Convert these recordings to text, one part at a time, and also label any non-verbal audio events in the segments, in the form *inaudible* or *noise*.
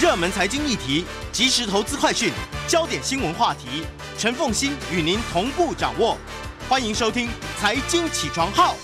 热门财经议题、即时投资快讯、焦点新闻话题，陈凤欣与您同步掌握。欢迎收听《财经起床号》。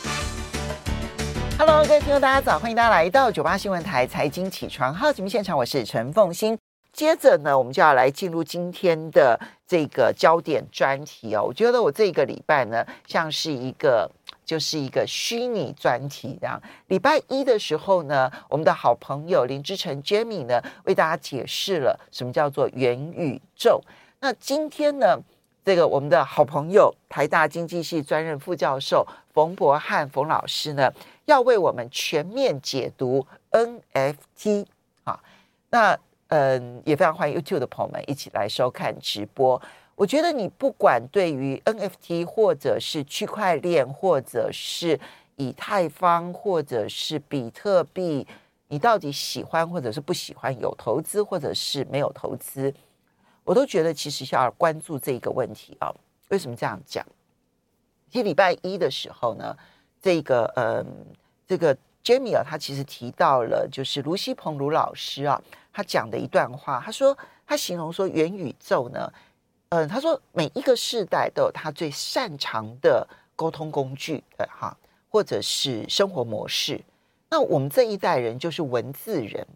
Hello，各位听众，大家早！欢迎大家来到九八新闻台《财经起床号》节目现场，我是陈凤欣。接着呢，我们就要来进入今天的这个焦点专题哦。我觉得我这个礼拜呢，像是一个。就是一个虚拟专题，这样。礼拜一的时候呢，我们的好朋友林之晨 Jamie 呢，为大家解释了什么叫做元宇宙。那今天呢，这个我们的好朋友台大经济系专任副教授冯博翰冯老师呢，要为我们全面解读 NFT 啊。那嗯，也非常欢迎 YouTube 的朋友们一起来收看直播。我觉得你不管对于 NFT 或者是区块链，或者是以太坊，或者是比特币，你到底喜欢或者是不喜欢，有投资或者是没有投资，我都觉得其实要关注这个问题啊。为什么这样讲？其实礼拜一的时候呢，这个嗯，这个 Jamie 啊，他其实提到了就是卢西鹏卢老师啊，他讲的一段话，他说他形容说元宇宙呢。嗯，他说每一个世代都有他最擅长的沟通工具，对哈，或者是生活模式。那我们这一代人就是文字人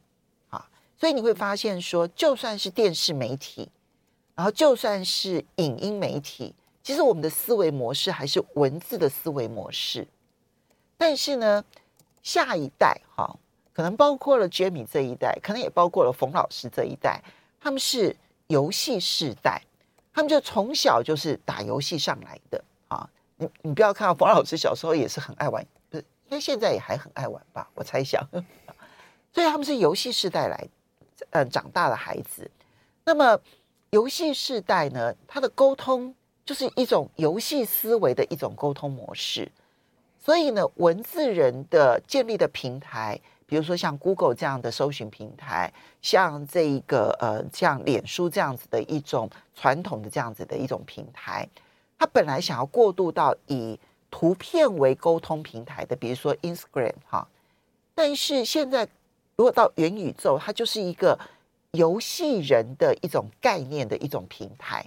啊，所以你会发现说，就算是电视媒体，然后就算是影音媒体，其实我们的思维模式还是文字的思维模式。但是呢，下一代哈，可能包括了 Jamie 这一代，可能也包括了冯老师这一代，他们是游戏世代。他们就从小就是打游戏上来的啊！你你不要看冯老师小时候也是很爱玩，不是？应该现在也还很爱玩吧？我猜想，*laughs* 所以他们是游戏世代来，呃，长大的孩子。那么游戏世代呢，他的沟通就是一种游戏思维的一种沟通模式。所以呢，文字人的建立的平台。比如说像 Google 这样的搜寻平台，像这一个呃，像脸书这样子的一种传统的这样子的一种平台，它本来想要过渡到以图片为沟通平台的，比如说 Instagram 哈，但是现在如果到元宇宙，它就是一个游戏人的一种概念的一种平台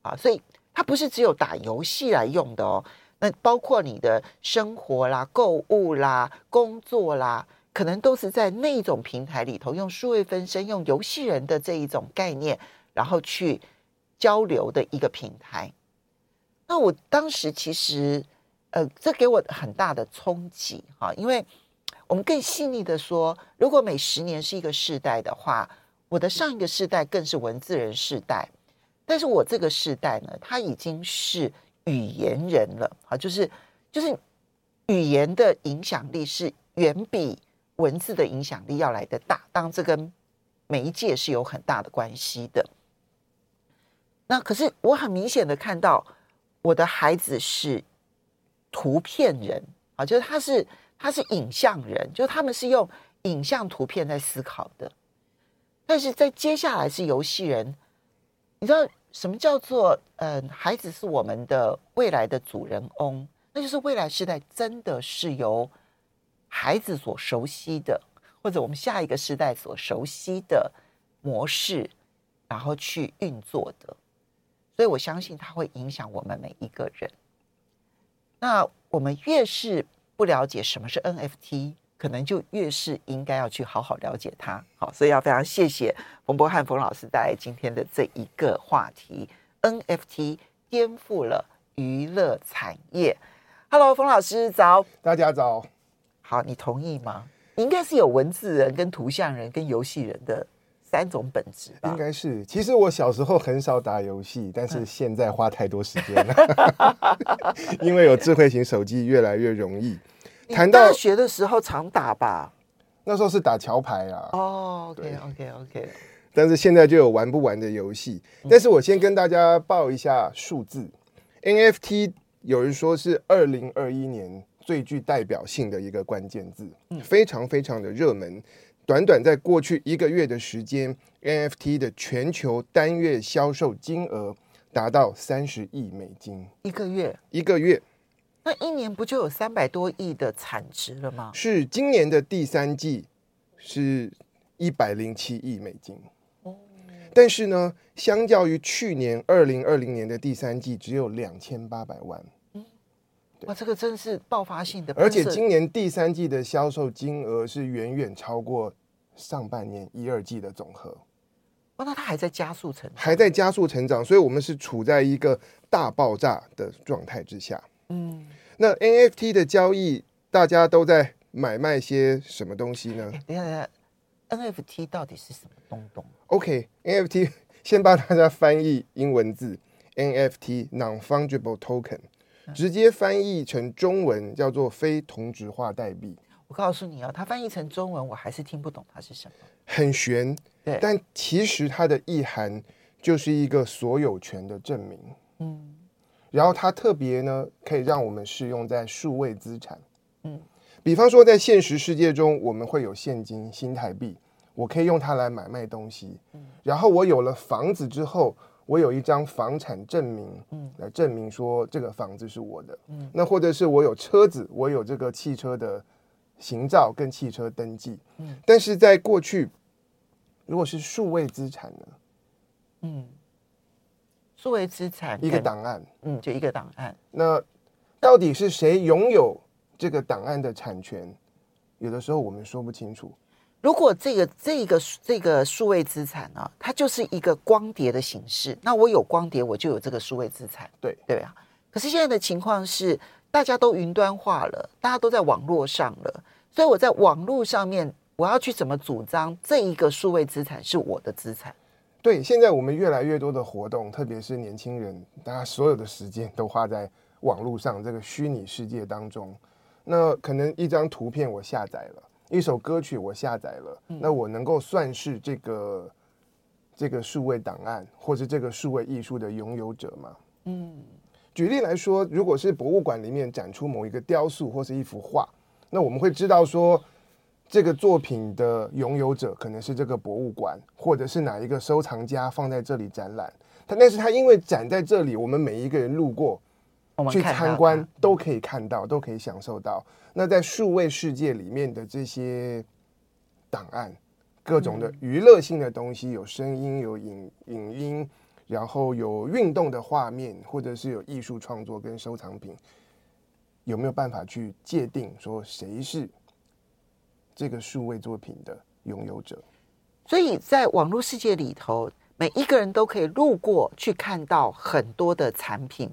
啊，所以它不是只有打游戏来用的哦，那包括你的生活啦、购物啦、工作啦。可能都是在那种平台里头，用数位分身、用游戏人的这一种概念，然后去交流的一个平台。那我当时其实，呃，这给我很大的冲击哈，因为我们更细腻的说，如果每十年是一个世代的话，我的上一个世代更是文字人世代，但是我这个世代呢，它已经是语言人了啊，就是就是语言的影响力是远比。文字的影响力要来的大，当然这跟媒介是有很大的关系的。那可是我很明显的看到，我的孩子是图片人啊，就是他是他是影像人，就是他们是用影像图片在思考的。但是在接下来是游戏人，你知道什么叫做嗯，孩子是我们的未来的主人翁，那就是未来时代真的是由。孩子所熟悉的，或者我们下一个时代所熟悉的模式，然后去运作的，所以我相信它会影响我们每一个人。那我们越是不了解什么是 NFT，可能就越是应该要去好好了解它。好，所以要非常谢谢冯博翰冯老师带来今天的这一个话题：NFT 颠覆了娱乐产业。Hello，冯老师早，大家早。好，你同意吗？应该是有文字人、跟图像人、跟游戏人的三种本质吧？应该是。其实我小时候很少打游戏，但是现在花太多时间了，*laughs* *laughs* 因为有智慧型手机越来越容易。谈到大学的时候常打吧？那时候是打桥牌啊。哦，OK，OK，OK。但是现在就有玩不完的游戏。但是我先跟大家报一下数字，NFT 有人说是二零二一年。最具代表性的一个关键字，非常非常的热门。短短在过去一个月的时间，NFT 的全球单月销售金额达到三十亿美金。一个月，一个月，那一年不就有三百多亿的产值了吗？是今年的第三季是一百零七亿美金。但是呢，相较于去年二零二零年的第三季，只有两千八百万。哇，这个真是爆发性的，而且今年第三季的销售金额是远远超过上半年一二季的总和。哇，那它还在加速成长，还在加速成长，所以我们是处在一个大爆炸的状态之下。嗯，那 NFT 的交易，大家都在买卖些什么东西呢？等一下，等一下，NFT 到底是什么东东？OK，NFT 先帮大家翻译英文字，NFT Non-Fungible Token。直接翻译成中文叫做非同质化代币。我告诉你啊，它翻译成中文我还是听不懂它是什么，很玄。对，但其实它的意涵就是一个所有权的证明。嗯，然后它特别呢，可以让我们适用在数位资产。嗯，比方说在现实世界中，我们会有现金、新台币，我可以用它来买卖东西。嗯，然后我有了房子之后。我有一张房产证明，嗯，来证明说这个房子是我的，嗯，那或者是我有车子，我有这个汽车的行照跟汽车登记，嗯，但是在过去，如果是数位资产呢，嗯，数位资产一个档案，嗯，就一个档案，那到底是谁拥有这个档案的产权？有的时候我们说不清楚。如果这个这个这个数位资产呢、啊，它就是一个光碟的形式，那我有光碟，我就有这个数位资产，对对啊。可是现在的情况是，大家都云端化了，大家都在网络上了，所以我在网络上面，我要去怎么主张这一个数位资产是我的资产？对，现在我们越来越多的活动，特别是年轻人，大家所有的时间都花在网络上这个虚拟世界当中，那可能一张图片我下载了。一首歌曲我下载了，那我能够算是这个这个数位档案，或是这个数位艺术的拥有者吗？嗯，举例来说，如果是博物馆里面展出某一个雕塑或是一幅画，那我们会知道说，这个作品的拥有者可能是这个博物馆，或者是哪一个收藏家放在这里展览。他但是他因为展在这里，我们每一个人路过。去参观都可以看到，都可以享受到。那在数位世界里面的这些档案，各种的娱乐性的东西，有声音、有影影音，然后有运动的画面，或者是有艺术创作跟收藏品，有没有办法去界定说谁是这个数位作品的拥有者？所以在网络世界里头，每一个人都可以路过去看到很多的产品。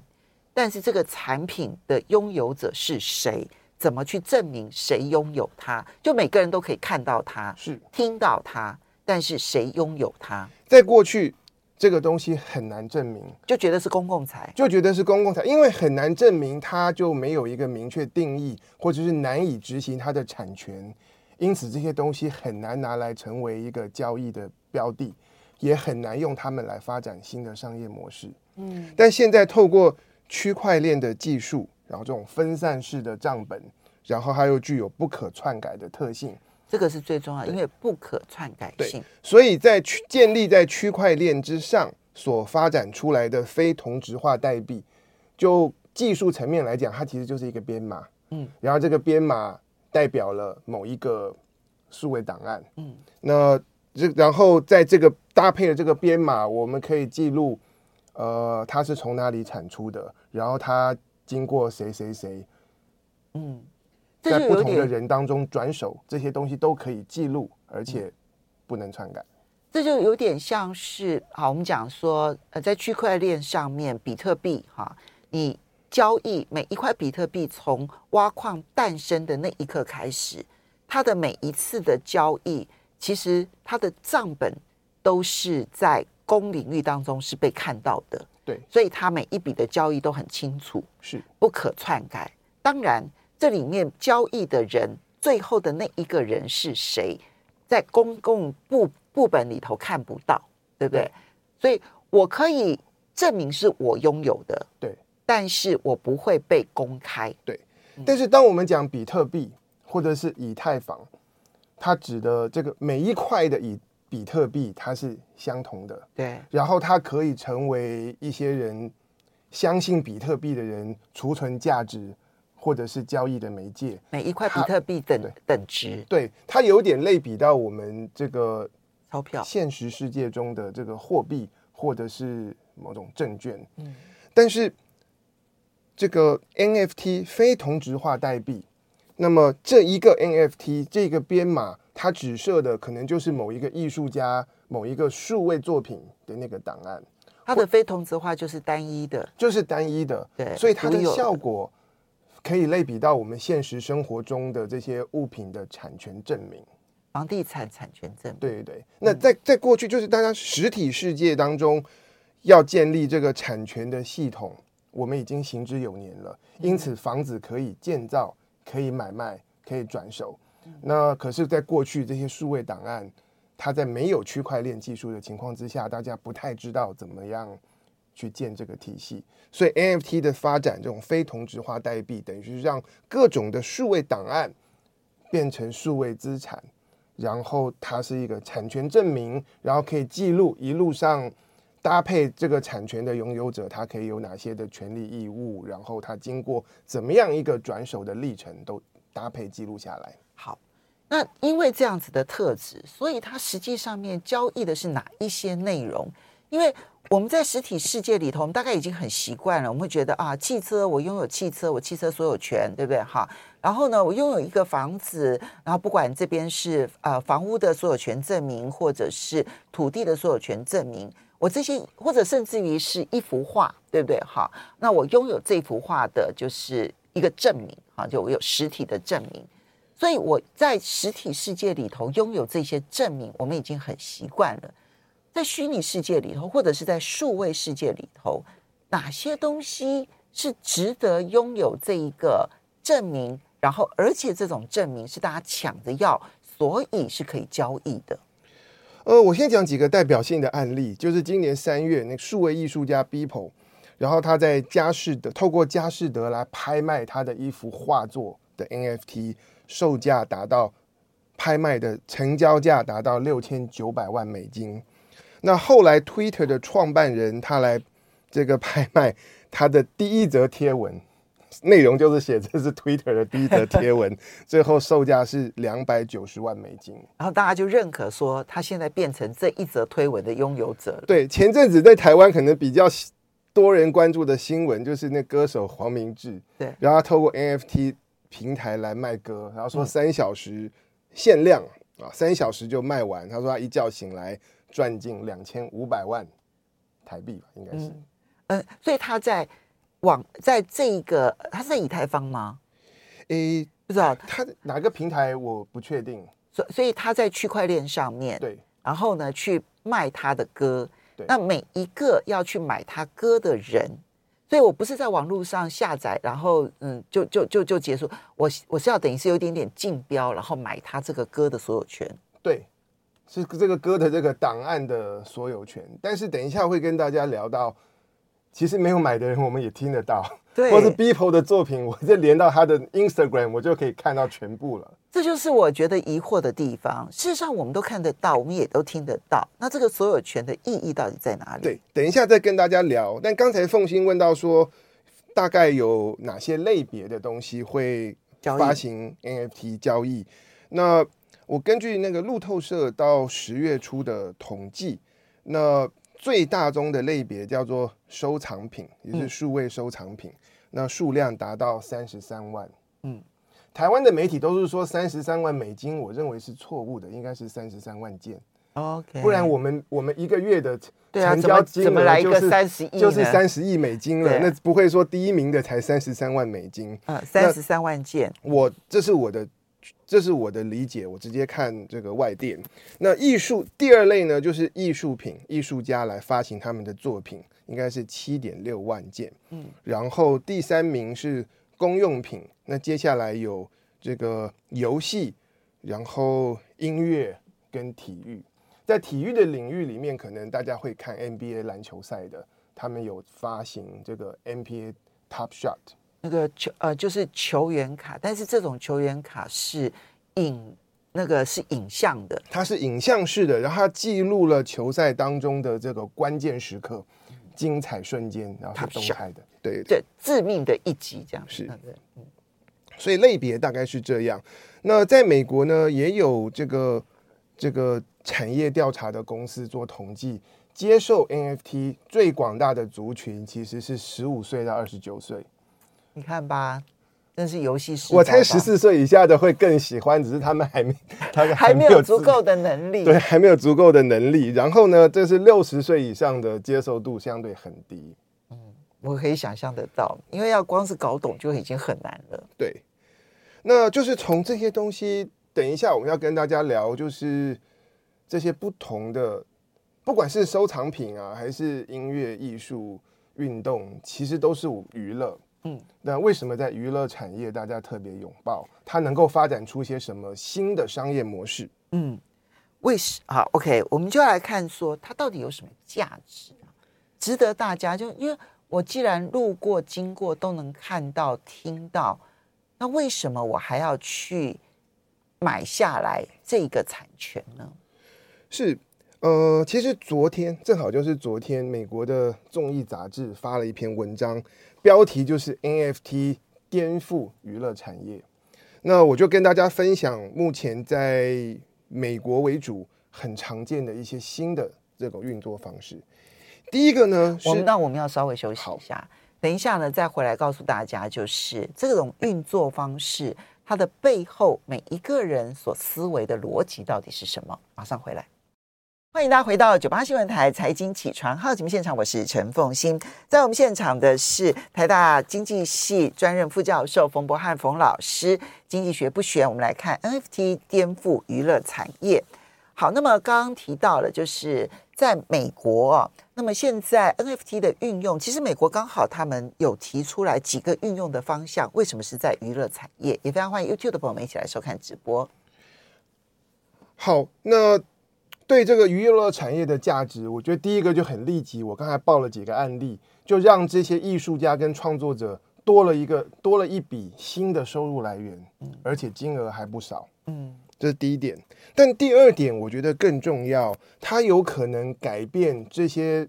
但是这个产品的拥有者是谁？怎么去证明谁拥有它？就每个人都可以看到它，是听到它，但是谁拥有它？在过去，这个东西很难证明，就觉得是公共财，就觉得是公共财，因为很难证明，它就没有一个明确定义，或者是难以执行它的产权，因此这些东西很难拿来成为一个交易的标的，也很难用它们来发展新的商业模式。嗯，但现在透过区块链的技术，然后这种分散式的账本，然后它又具有不可篡改的特性，这个是最重要的，因为不可篡改性。所以在区建立在区块链之上所发展出来的非同质化代币，就技术层面来讲，它其实就是一个编码，嗯，然后这个编码代表了某一个数位档案，嗯，那这然后在这个搭配的这个编码，我们可以记录。呃，它是从哪里产出的？然后它经过谁谁谁，嗯，在不同的人当中转手，这些东西都可以记录，而且不能篡改。这就有点像是，好，我们讲说，呃，在区块链上面，比特币哈，你交易每一块比特币从挖矿诞生的那一刻开始，它的每一次的交易，其实它的账本都是在。公领域当中是被看到的，对，所以他每一笔的交易都很清楚，是不可篡改。当然，这里面交易的人最后的那一个人是谁，在公共部簿本里头看不到，对不对？对，所以我可以证明是我拥有的，对，但是我不会被公开，对。但是当我们讲比特币或者是以太坊，它指的这个每一块的以。比特币它是相同的，对，然后它可以成为一些人相信比特币的人储存价值或者是交易的媒介，每一块比特币等等值，对它有点类比到我们这个钞票，现实世界中的这个货币或者是某种证券。嗯，但是这个 NFT 非同质化代币，那么这一个 NFT 这个编码，它指涉的可能就是某一个艺术家某一个数位作品的那个档案。它的非同质化就是单一的，就是单一的，对，所以它的效果可以类比到我们现实生活中的这些物品的产权证明，房地产产权证明。对对对，那在在过去，就是大家实体世界当中要建立这个产权的系统，我们已经行之有年了。因此，房子可以建造，可以买卖，可以转手。那可是，在过去这些数位档案。它在没有区块链技术的情况之下，大家不太知道怎么样去建这个体系，所以 NFT 的发展，这种非同质化代币，等于是让各种的数位档案变成数位资产，然后它是一个产权证明，然后可以记录一路上搭配这个产权的拥有者，他可以有哪些的权利义务，然后他经过怎么样一个转手的历程，都搭配记录下来。好。那因为这样子的特质，所以它实际上面交易的是哪一些内容？因为我们在实体世界里头，我们大概已经很习惯了，我们会觉得啊，汽车我拥有汽车，我汽车所有权，对不对？哈，然后呢，我拥有一个房子，然后不管这边是呃房屋的所有权证明，或者是土地的所有权证明，我这些或者甚至于是一幅画，对不对？哈，那我拥有这幅画的就是一个证明啊，就我有实体的证明。所以我在实体世界里头拥有这些证明，我们已经很习惯了。在虚拟世界里头，或者是在数位世界里头，哪些东西是值得拥有这一个证明？然后，而且这种证明是大家抢着要，所以是可以交易的。呃，我先讲几个代表性的案例，就是今年三月，那个数位艺术家 Beeple，然后他在佳士得透过佳士得来拍卖他的一幅画作的 NFT。售价达到拍卖的成交价达到六千九百万美金。那后来 Twitter 的创办人他来这个拍卖他的第一则贴文，内容就是写这是 Twitter 的第一则贴文，*laughs* 最后售价是两百九十万美金。然后大家就认可说他现在变成这一则推文的拥有者了。对，前阵子在台湾可能比较多人关注的新闻就是那歌手黄明志，对，然后他透过 NFT。平台来卖歌，然后说三小时限量、嗯、啊，三小时就卖完。他说他一觉醒来赚进两千五百万台币吧，应该是。嗯，呃、所以他在网在这一个，他是在以太坊吗？诶，不知道他哪个平台我不确定。所所以他在区块链上面，对，然后呢去卖他的歌，对，那每一个要去买他歌的人。所以我不是在网络上下载，然后嗯，就就就就结束。我我是要等于是有一点点竞标，然后买他这个歌的所有权。对，是这个歌的这个档案的所有权。但是等一下会跟大家聊到，其实没有买的人我们也听得到。对，或是 Beeple 的作品，*laughs* 我就连到他的 Instagram，我就可以看到全部了。这就是我觉得疑惑的地方。事实上，我们都看得到，我们也都听得到。那这个所有权的意义到底在哪里？对，等一下再跟大家聊。但刚才凤馨问到说，大概有哪些类别的东西会发行 NFT 交易？那我根据那个路透社到十月初的统计，那最大宗的类别叫做收藏品，也是数位收藏品。嗯那数量达到三十三万，嗯，台湾的媒体都是说三十三万美金，我认为是错误的，应该是三十三万件，OK，不然我们我们一个月的成交金额就是、三十亿，就是三十亿美金了，那不会说第一名的才三十三万美金，啊，三十三万件，我这是我的这是我的理解，我直接看这个外电。那艺术第二类呢，就是艺术品，艺术家来发行他们的作品。应该是七点六万件，嗯，然后第三名是公用品，那接下来有这个游戏，然后音乐跟体育，在体育的领域里面，可能大家会看 NBA 篮球赛的，他们有发行这个 NBA Top Shot，那个球呃就是球员卡，但是这种球员卡是影那个是影像的，它是影像式的，然后它记录了球赛当中的这个关键时刻。精彩瞬间，然后是动态的，对对，致命的一击，这样是。所以类别大概是这样。那在美国呢，也有这个这个产业调查的公司做统计，接受 NFT 最广大的族群其实是十五岁到二十九岁。你看吧。那是游戏时，我猜十四岁以下的会更喜欢，只是他们还没，他们，还没有足够的能力，对，还没有足够的能力。然后呢，这是六十岁以上的接受度相对很低。嗯，我可以想象得到，因为要光是搞懂就已经很难了。对，那就是从这些东西，等一下我们要跟大家聊，就是这些不同的，不管是收藏品啊，还是音乐、艺术、运动，其实都是娱乐。嗯，那为什么在娱乐产业大家特别拥抱它？能够发展出些什么新的商业模式？嗯，为什好？OK，我们就要来看说它到底有什么价值啊，值得大家就因为我既然路过经过都能看到听到，那为什么我还要去买下来这个产权呢？是呃，其实昨天正好就是昨天，美国的综艺杂志发了一篇文章。标题就是 NFT 颠覆娱乐产业，那我就跟大家分享目前在美国为主很常见的一些新的这种运作方式。第一个呢，我们那我们要稍微休息一下，等一下呢再回来告诉大家，就是这种运作方式它的背后每一个人所思维的逻辑到底是什么？马上回来。欢迎大家回到九八新闻台财经起床号节目现场，我是陈凤欣。在我们现场的是台大经济系专任副教授冯博翰冯老师。经济学不悬，我们来看 NFT 颠覆娱乐产业。好，那么刚刚提到了，就是在美国，那么现在 NFT 的运用，其实美国刚好他们有提出来几个运用的方向。为什么是在娱乐产业？也非常欢迎 YouTube 的朋友们一起来收看直播。好，那。对这个娱乐产业的价值，我觉得第一个就很立即。我刚才报了几个案例，就让这些艺术家跟创作者多了一个多了一笔新的收入来源，而且金额还不少。嗯，这是第一点。但第二点，我觉得更重要，它有可能改变这些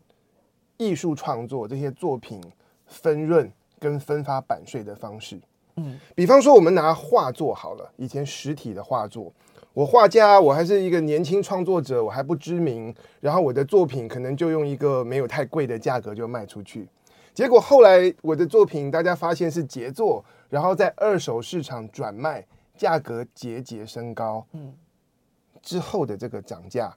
艺术创作这些作品分润跟分发版税的方式。嗯，比方说我们拿画作好了，以前实体的画作。我画家，我还是一个年轻创作者，我还不知名，然后我的作品可能就用一个没有太贵的价格就卖出去，结果后来我的作品大家发现是杰作，然后在二手市场转卖，价格节节升高，嗯，之后的这个涨价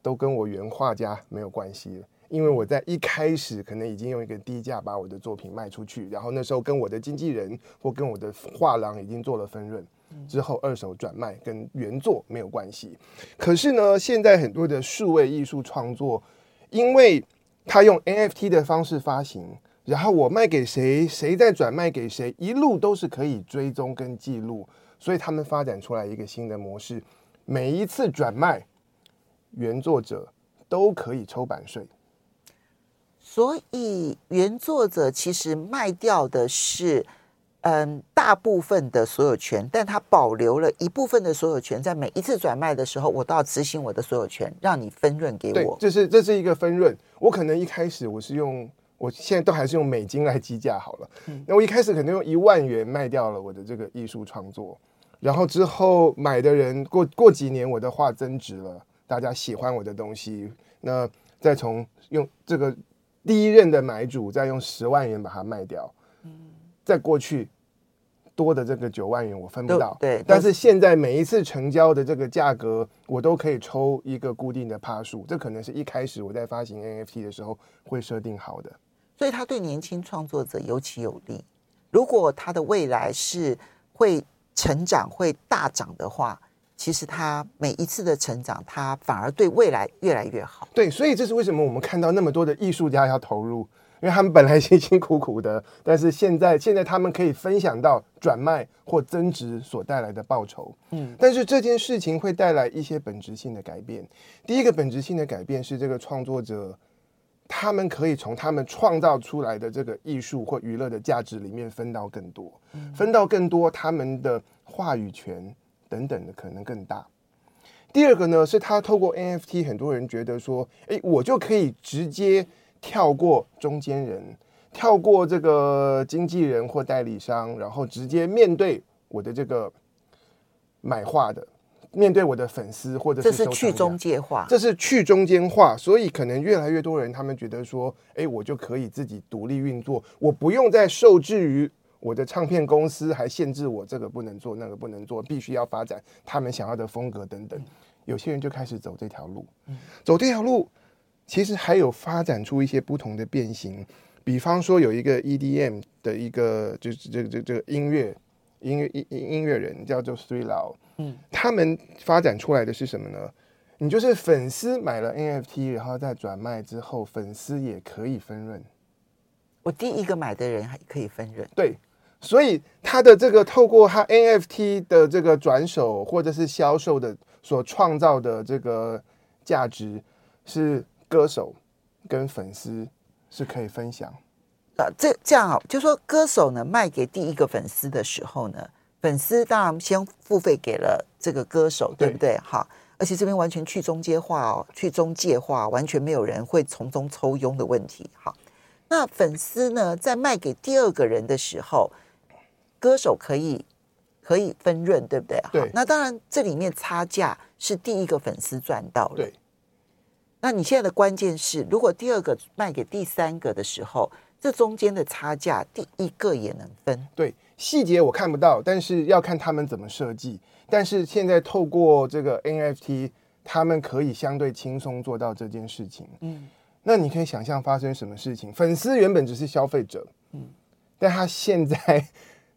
都跟我原画家没有关系了，因为我在一开始可能已经用一个低价把我的作品卖出去，然后那时候跟我的经纪人或跟我的画廊已经做了分润。之后二手转卖跟原作没有关系，可是呢，现在很多的数位艺术创作，因为他用 NFT 的方式发行，然后我卖给谁，谁再转卖给谁，一路都是可以追踪跟记录，所以他们发展出来一个新的模式，每一次转卖，原作者都可以抽版税，所以原作者其实卖掉的是。嗯，大部分的所有权，但他保留了一部分的所有权，在每一次转卖的时候，我都要执行我的所有权，让你分润给我。对，这是这是一个分润。我可能一开始我是用，我现在都还是用美金来计价好了。嗯，那我一开始可能用一万元卖掉了我的这个艺术创作，然后之后买的人过过几年，我的画增值了，大家喜欢我的东西，那再从用这个第一任的买主再用十万元把它卖掉。在过去多的这个九万元我分不到，对，但是现在每一次成交的这个价格，我都可以抽一个固定的趴数，这可能是一开始我在发行 NFT 的时候会设定好的，所以它对年轻创作者尤其有利。如果它的未来是会成长、会大涨的话，其实他每一次的成长，他反而对未来越来越好。对，所以这是为什么我们看到那么多的艺术家要投入。因为他们本来辛辛苦苦的，但是现在现在他们可以分享到转卖或增值所带来的报酬。嗯，但是这件事情会带来一些本质性的改变。第一个本质性的改变是，这个创作者他们可以从他们创造出来的这个艺术或娱乐的价值里面分到更多，分到更多，他们的话语权等等的可能更大。第二个呢，是他透过 NFT，很多人觉得说，诶，我就可以直接。跳过中间人，跳过这个经纪人或代理商，然后直接面对我的这个买画的，面对我的粉丝或者是这是去中介化，这是去中间化，所以可能越来越多人他们觉得说，哎，我就可以自己独立运作，我不用再受制于我的唱片公司，还限制我这个不能做，那个不能做，必须要发展他们想要的风格等等。有些人就开始走这条路，走这条路，其实还有发展出一些不同的变形。比方说，有一个 EDM 的一个就是这个这个这个音乐音乐音音乐人叫做 Three Law，嗯，他们发展出来的是什么呢？你就是粉丝买了 NFT，然后再转卖之后，粉丝也可以分润。我第一个买的人还可以分润，对，所以他的这个透过他 NFT 的这个转手或者是销售的所创造的这个价值，是歌手跟粉丝。是可以分享，啊，这这样啊，就说歌手呢卖给第一个粉丝的时候呢，粉丝当然先付费给了这个歌手，对不对？好，而且这边完全去中介化哦，去中介化，完全没有人会从中抽佣的问题。好，那粉丝呢在卖给第二个人的时候，歌手可以可以分润，对不对？对，那当然这里面差价是第一个粉丝赚到了。对。那你现在的关键是，如果第二个卖给第三个的时候，这中间的差价，第一个也能分。对，细节我看不到，但是要看他们怎么设计。但是现在透过这个 NFT，他们可以相对轻松做到这件事情。嗯，那你可以想象发生什么事情？粉丝原本只是消费者，嗯，但他现在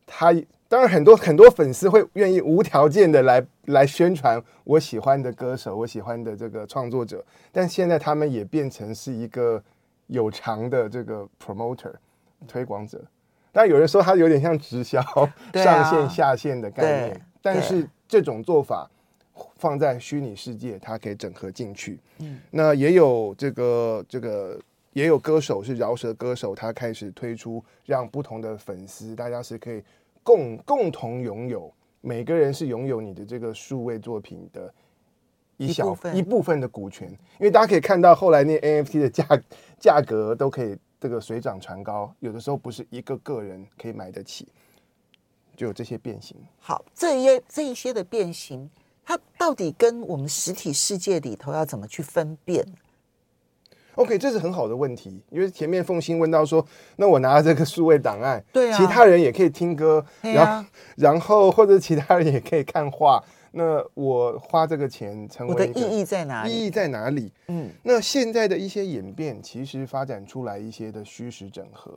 他。当然，很多很多粉丝会愿意无条件的来来宣传我喜欢的歌手，我喜欢的这个创作者。但现在他们也变成是一个有偿的这个 promoter 推广者。但有人说他有点像直销上线下线的概念。但是这种做法放在虚拟世界，它可以整合进去。嗯，那也有这个这个也有歌手是饶舌歌手，他开始推出让不同的粉丝大家是可以。共共同拥有，每个人是拥有你的这个数位作品的一小一部分，一部分的股权，因为大家可以看到后来那 NFT 的价价格都可以这个水涨船高，有的时候不是一个个人可以买得起，就有这些变形。好，这一些这一些的变形，它到底跟我们实体世界里头要怎么去分辨？OK，这是很好的问题，因为前面凤馨问到说，那我拿了这个数位档案，对啊，其他人也可以听歌，然后、啊、然后或者其他人也可以看画，那我花这个钱成为我的意义在哪里？意义在哪里？嗯，那现在的一些演变，其实发展出来一些的虚实整合，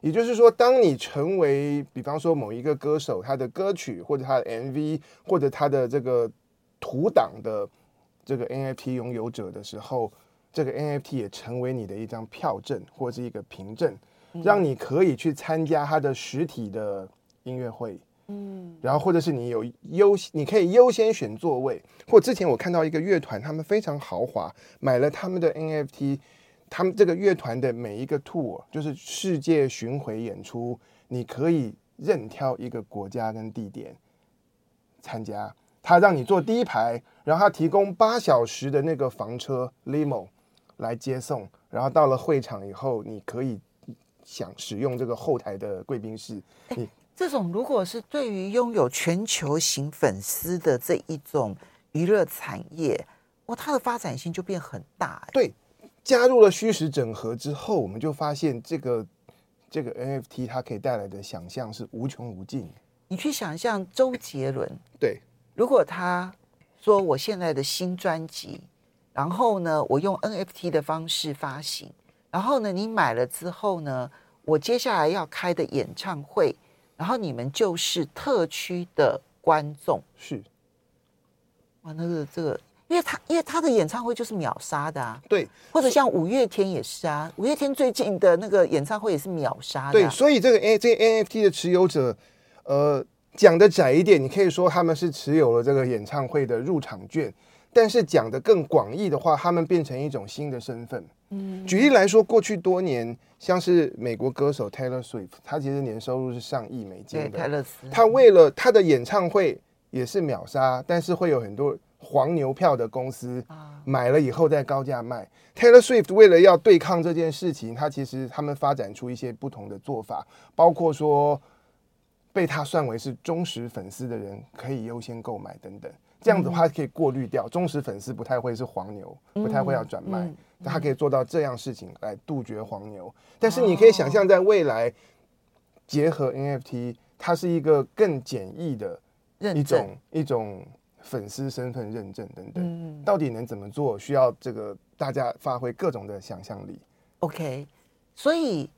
也就是说，当你成为，比方说某一个歌手他的歌曲或者他的 MV 或者他的这个图档的这个 NFT 拥有者的时候。这个 NFT 也成为你的一张票证或是一个凭证，让你可以去参加他的实体的音乐会，嗯，然后或者是你有优，你可以优先选座位。或之前我看到一个乐团，他们非常豪华，买了他们的 NFT，他们这个乐团的每一个 tour 就是世界巡回演出，你可以任挑一个国家跟地点参加，他让你坐第一排，然后他提供八小时的那个房车 limo。来接送，然后到了会场以后，你可以想使用这个后台的贵宾室。你这种如果是对于拥有全球型粉丝的这一种娱乐产业，哇，它的发展性就变很大。对，加入了虚实整合之后，我们就发现这个这个 NFT 它可以带来的想象是无穷无尽。你去想象周杰伦，对，如果他说我现在的新专辑。然后呢，我用 NFT 的方式发行。然后呢，你买了之后呢，我接下来要开的演唱会，然后你们就是特区的观众。是，哇，那个这个，因为他因为他的演唱会就是秒杀的啊。对，或者像五月天也是啊，五月天最近的那个演唱会也是秒杀的啊。对，所以这个 A 这个 NFT 的持有者，呃，讲的窄一点，你可以说他们是持有了这个演唱会的入场券。但是讲的更广义的话，他们变成一种新的身份。嗯，举例来说，过去多年，像是美国歌手 Taylor Swift，他其实年收入是上亿美金的。对，泰勒斯。他为了他的演唱会也是秒杀，但是会有很多黄牛票的公司买了以后再高价卖。Taylor Swift 为了要对抗这件事情，他其实他们发展出一些不同的做法，包括说被他算为是忠实粉丝的人可以优先购买等等。这样子的话可以过滤掉忠实粉丝不太会是黄牛，不太会要转卖，他可以做到这样事情来杜绝黄牛。但是你可以想象，在未来结合 NFT，它是一个更简易的一种一种粉丝身份认证等等。到底能怎么做？需要这个大家发挥各种的想象力。OK，所以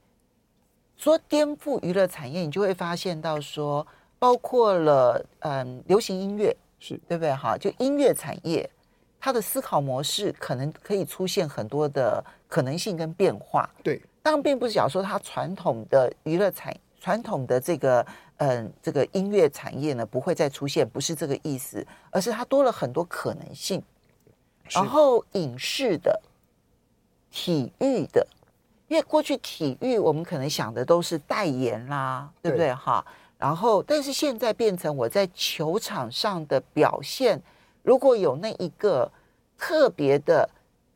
说颠覆娱乐产业，你就会发现到说，包括了嗯流行音乐。是对不对？哈，就音乐产业，它的思考模式可能可以出现很多的可能性跟变化。对，当然并不是讲说它传统的娱乐产传统的这个嗯这个音乐产业呢不会再出现，不是这个意思，而是它多了很多可能性。然后影视的、体育的，因为过去体育我们可能想的都是代言啦，对不对？哈。然后，但是现在变成我在球场上的表现，如果有那一个特别的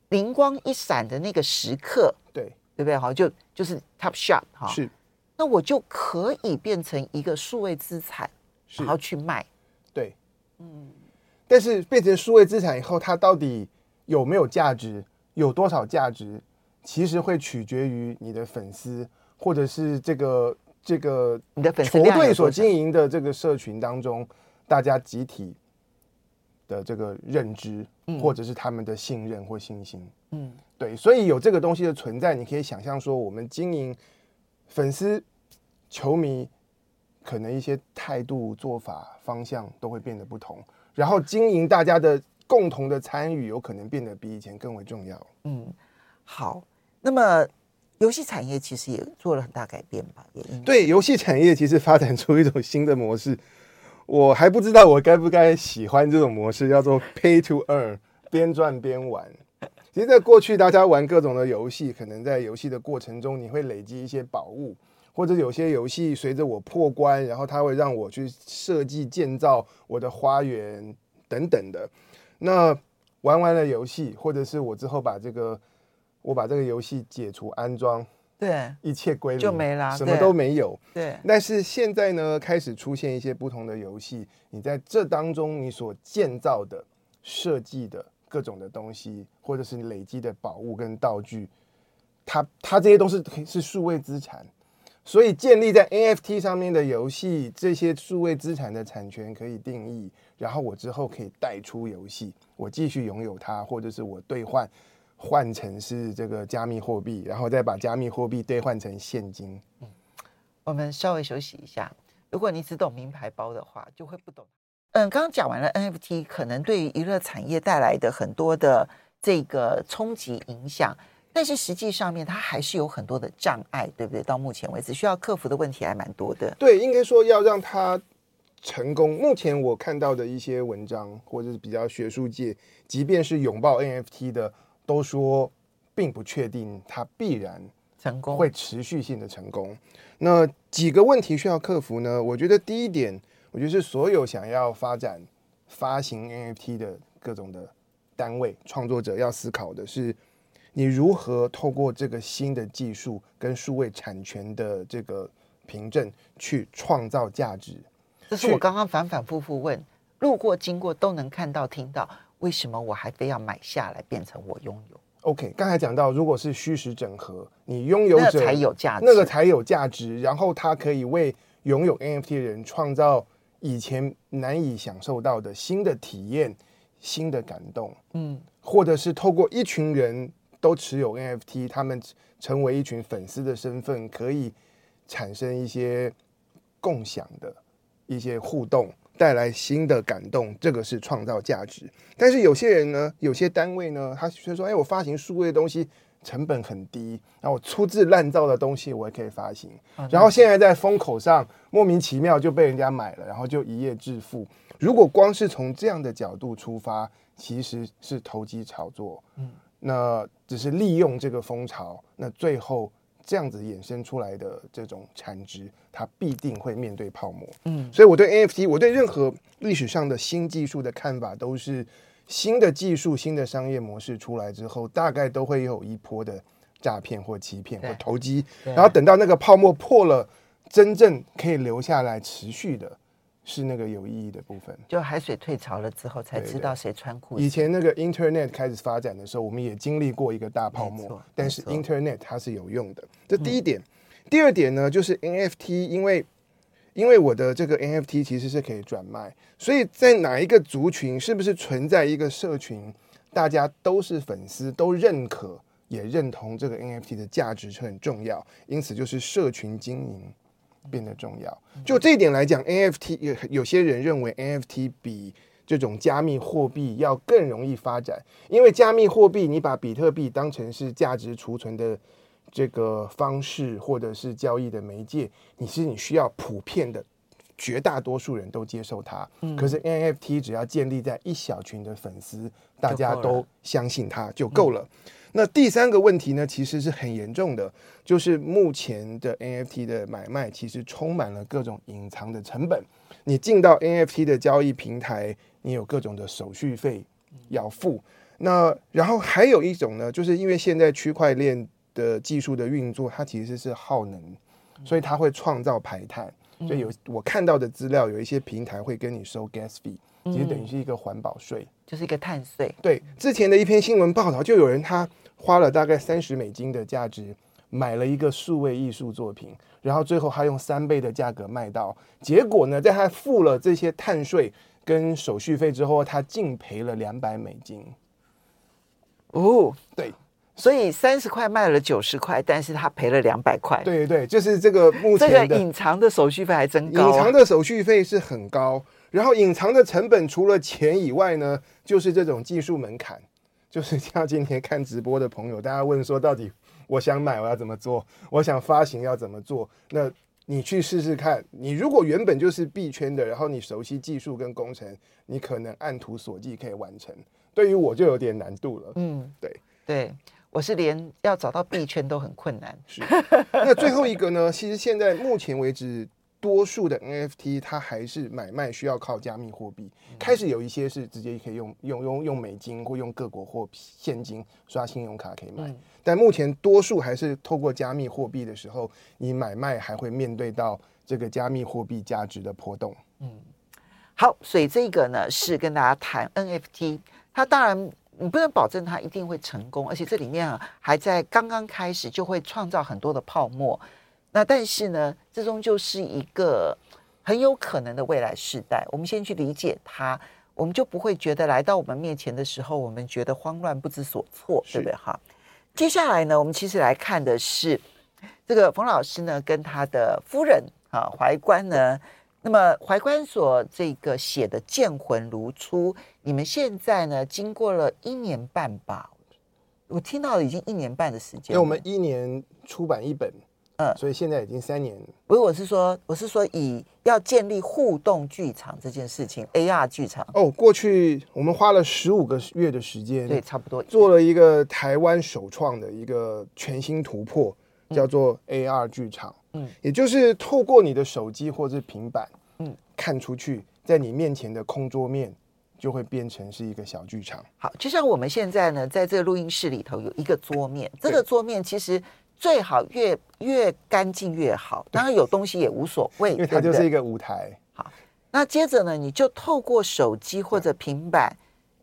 灵光一闪的那个时刻，对对不对？好，就就是 top shot 哈，是，那我就可以变成一个数位资产，然后去卖。对，嗯，但是变成数位资产以后，它到底有没有价值，有多少价值，其实会取决于你的粉丝或者是这个。这个球队所经营的这个社群当中，大家集体的这个认知，或者是他们的信任或信心，嗯，对，所以有这个东西的存在，你可以想象说，我们经营粉丝、球迷，可能一些态度、做法、方向都会变得不同，然后经营大家的共同的参与，有可能变得比以前更为重要。嗯，好，那么。游戏产业其实也做了很大改变吧？也对，游戏产业其实发展出一种新的模式，我还不知道我该不该喜欢这种模式，叫做 Pay to Earn，边赚边玩。其实，在过去，大家玩各种的游戏，可能在游戏的过程中，你会累积一些宝物，或者有些游戏随着我破关，然后它会让我去设计建造我的花园等等的。那玩完了游戏，或者是我之后把这个。我把这个游戏解除安装，对，一切归零，就没啦，什么都没有。对，但是现在呢，开始出现一些不同的游戏，你在这当中你所建造的、设计的各种的东西，或者是你累积的宝物跟道具，它它这些都是是数位资产，所以建立在 NFT 上面的游戏，这些数位资产的产权可以定义，然后我之后可以带出游戏，我继续拥有它，或者是我兑换。换成是这个加密货币，然后再把加密货币兑换成现金。嗯，我们稍微休息一下。如果你只懂名牌包的话，就会不懂。嗯，刚刚讲完了 NFT 可能对于娱乐产业带来的很多的这个冲击影响，但是实际上面它还是有很多的障碍，对不对？到目前为止需要克服的问题还蛮多的。对，应该说要让它成功。目前我看到的一些文章或者是比较学术界，即便是拥抱 NFT 的。都说并不确定它必然成功，会持续性的成功。那几个问题需要克服呢？我觉得第一点，我觉得是所有想要发展发行 NFT 的各种的单位创作者要思考的是，你如何透过这个新的技术跟数位产权的这个凭证去创造价值。这是我刚刚反反复复问，路过经过都能看到听到。为什么我还非要买下来变成我拥有？OK，刚才讲到，如果是虚实整合，你拥有者才有价值，那个才有价值，然后它可以为拥有 NFT 的人创造以前难以享受到的新的体验、新的感动。嗯，或者是透过一群人都持有 NFT，他们成为一群粉丝的身份，可以产生一些共享的一些互动。带来新的感动，这个是创造价值。但是有些人呢，有些单位呢，他却说：“哎，我发行数位的东西成本很低，然后我粗制滥造的东西我也可以发行。然后现在在风口上莫名其妙就被人家买了，然后就一夜致富。如果光是从这样的角度出发，其实是投机炒作。嗯，那只是利用这个风潮，那最后。这样子衍生出来的这种产值，它必定会面对泡沫。嗯，所以我对 NFT，我对任何历史上的新技术的看法，都是新的技术、新的商业模式出来之后，大概都会有一波的诈骗或欺骗或投机，然后等到那个泡沫破了，真正可以留下来持续的，是那个有意义的部分。就海水退潮了之后，才知道谁穿裤子。以前那个 Internet 开始发展的时候，我们也经历过一个大泡沫，但是 Internet 它是有用的。这第一点。嗯、第二点呢，就是 NFT，因为因为我的这个 NFT 其实是可以转卖，所以在哪一个族群，是不是存在一个社群，大家都是粉丝，都认可也认同这个 NFT 的价值是很重要。因此，就是社群经营变得重要。就这一点来讲，NFT 有有些人认为 NFT 比这种加密货币要更容易发展，因为加密货币你把比特币当成是价值储存的。这个方式或者是交易的媒介，你是你需要普遍的绝大多数人都接受它。嗯、可是 NFT 只要建立在一小群的粉丝，大家都相信它就够了。嗯、那第三个问题呢，其实是很严重的，就是目前的 NFT 的买卖其实充满了各种隐藏的成本。你进到 NFT 的交易平台，你有各种的手续费要付。那然后还有一种呢，就是因为现在区块链。的技术的运作，它其实是耗能，所以它会创造排碳。所以有我看到的资料，有一些平台会跟你收 gas fee，其实等于是一个环保税，就是一个碳税。对，之前的一篇新闻报道，就有人他花了大概三十美金的价值买了一个数位艺术作品，然后最后他用三倍的价格卖到，结果呢，在他付了这些碳税跟手续费之后，他净赔了两百美金。哦，对。所以三十块卖了九十块，但是他赔了两百块。对对，就是这个目前这个隐藏的手续费还真高啊。隐藏的手续费是很高，然后隐藏的成本除了钱以外呢，就是这种技术门槛。就是像今天看直播的朋友，大家问说，到底我想买我要怎么做？我想发行要怎么做？那你去试试看。你如果原本就是币圈的，然后你熟悉技术跟工程，你可能按图索骥可以完成。对于我就有点难度了。嗯，对对。我是连要找到币圈都很困难。是，那最后一个呢？其实现在目前为止，多数的 NFT 它还是买卖需要靠加密货币。开始有一些是直接可以用用用用美金或用各国货现金刷信用卡可以买，但目前多数还是透过加密货币的时候，你买卖还会面对到这个加密货币价值的波动。嗯，好，所以这个呢是跟大家谈 NFT，它当然。你不能保证它一定会成功，而且这里面啊还在刚刚开始就会创造很多的泡沫。那但是呢，这终究是一个很有可能的未来世代。我们先去理解它，我们就不会觉得来到我们面前的时候，我们觉得慌乱不知所措，对不对？哈。接下来呢，我们其实来看的是这个冯老师呢跟他的夫人啊怀关呢。那么怀关所这个写的《剑魂如初》，你们现在呢，经过了一年半吧？我听到了已经一年半的时间。因为我们一年出版一本，嗯，所以现在已经三年。不是，我是说，我是说，以要建立互动剧场这件事情，AR 剧场。哦，过去我们花了十五个月的时间，对，差不多做了一个台湾首创的一个全新突破，叫做 AR 剧场。嗯，也就是透过你的手机或者平板，嗯，看出去，在你面前的空桌面就会变成是一个小剧场。好，就像我们现在呢，在这个录音室里头有一个桌面，这个桌面其实最好越越干净越好。当然有东西也无所谓，因为它就是一个舞台。好，那接着呢，你就透过手机或者平板，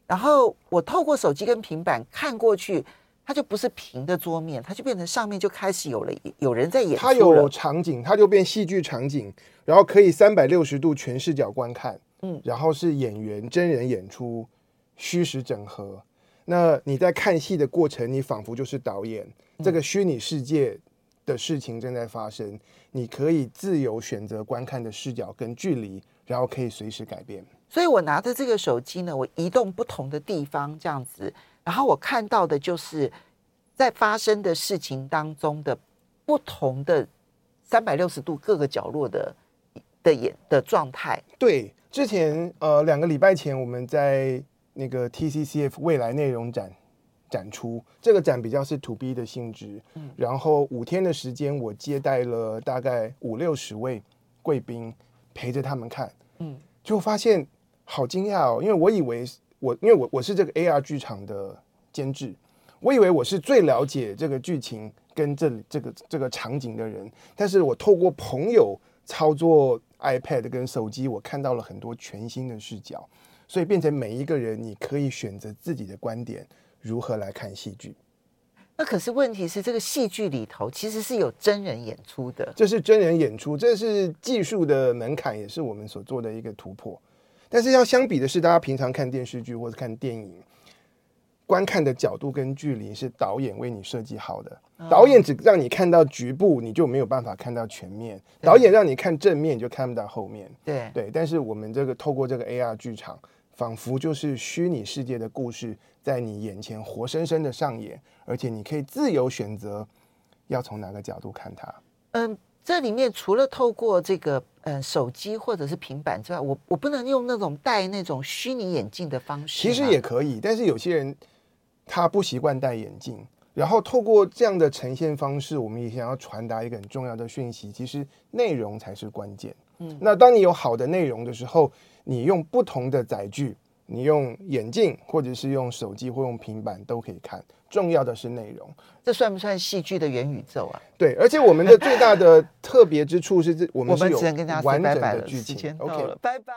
然后我透过手机跟平板看过去。它就不是平的桌面，它就变成上面就开始有了有人在演。它有场景，它就变戏剧场景，然后可以三百六十度全视角观看，嗯，然后是演员真人演出，虚实整合。那你在看戏的过程，你仿佛就是导演，这个虚拟世界的事情正在发生，你可以自由选择观看的视角跟距离，然后可以随时改变。所以我拿着这个手机呢，我移动不同的地方，这样子。然后我看到的就是在发生的事情当中的不同的三百六十度各个角落的的演的状态。对，之前呃两个礼拜前我们在那个 TCCF 未来内容展展出，这个展比较是 To B 的性质。嗯，然后五天的时间，我接待了大概五六十位贵宾，陪着他们看。嗯，就发现好惊讶哦，因为我以为。我因为我我是这个 AR 剧场的监制，我以为我是最了解这个剧情跟这里这个这个场景的人，但是我透过朋友操作 iPad 跟手机，我看到了很多全新的视角，所以变成每一个人你可以选择自己的观点如何来看戏剧。那可是问题是，这个戏剧里头其实是有真人演出的，这是真人演出，这是技术的门槛，也是我们所做的一个突破。但是要相比的是，大家平常看电视剧或者看电影。观看的角度跟距离是导演为你设计好的，导演只让你看到局部，你就没有办法看到全面。导演让你看正面，你就看不到后面。对对，但是我们这个透过这个 AR 剧场，仿佛就是虚拟世界的故事在你眼前活生生的上演，而且你可以自由选择要从哪个角度看它。嗯，这里面除了透过这个嗯手机或者是平板之外，我我不能用那种戴那种虚拟眼镜的方式。其实也可以，但是有些人。他不习惯戴眼镜，然后透过这样的呈现方式，我们也想要传达一个很重要的讯息，其实内容才是关键。嗯，那当你有好的内容的时候，你用不同的载具，你用眼镜或者是用手机或用平板都可以看，重要的是内容。这算不算戏剧的元宇宙啊？对，而且我们的最大的特别之处是，这 *laughs* 我们是有完整的剧情。OK，拜拜。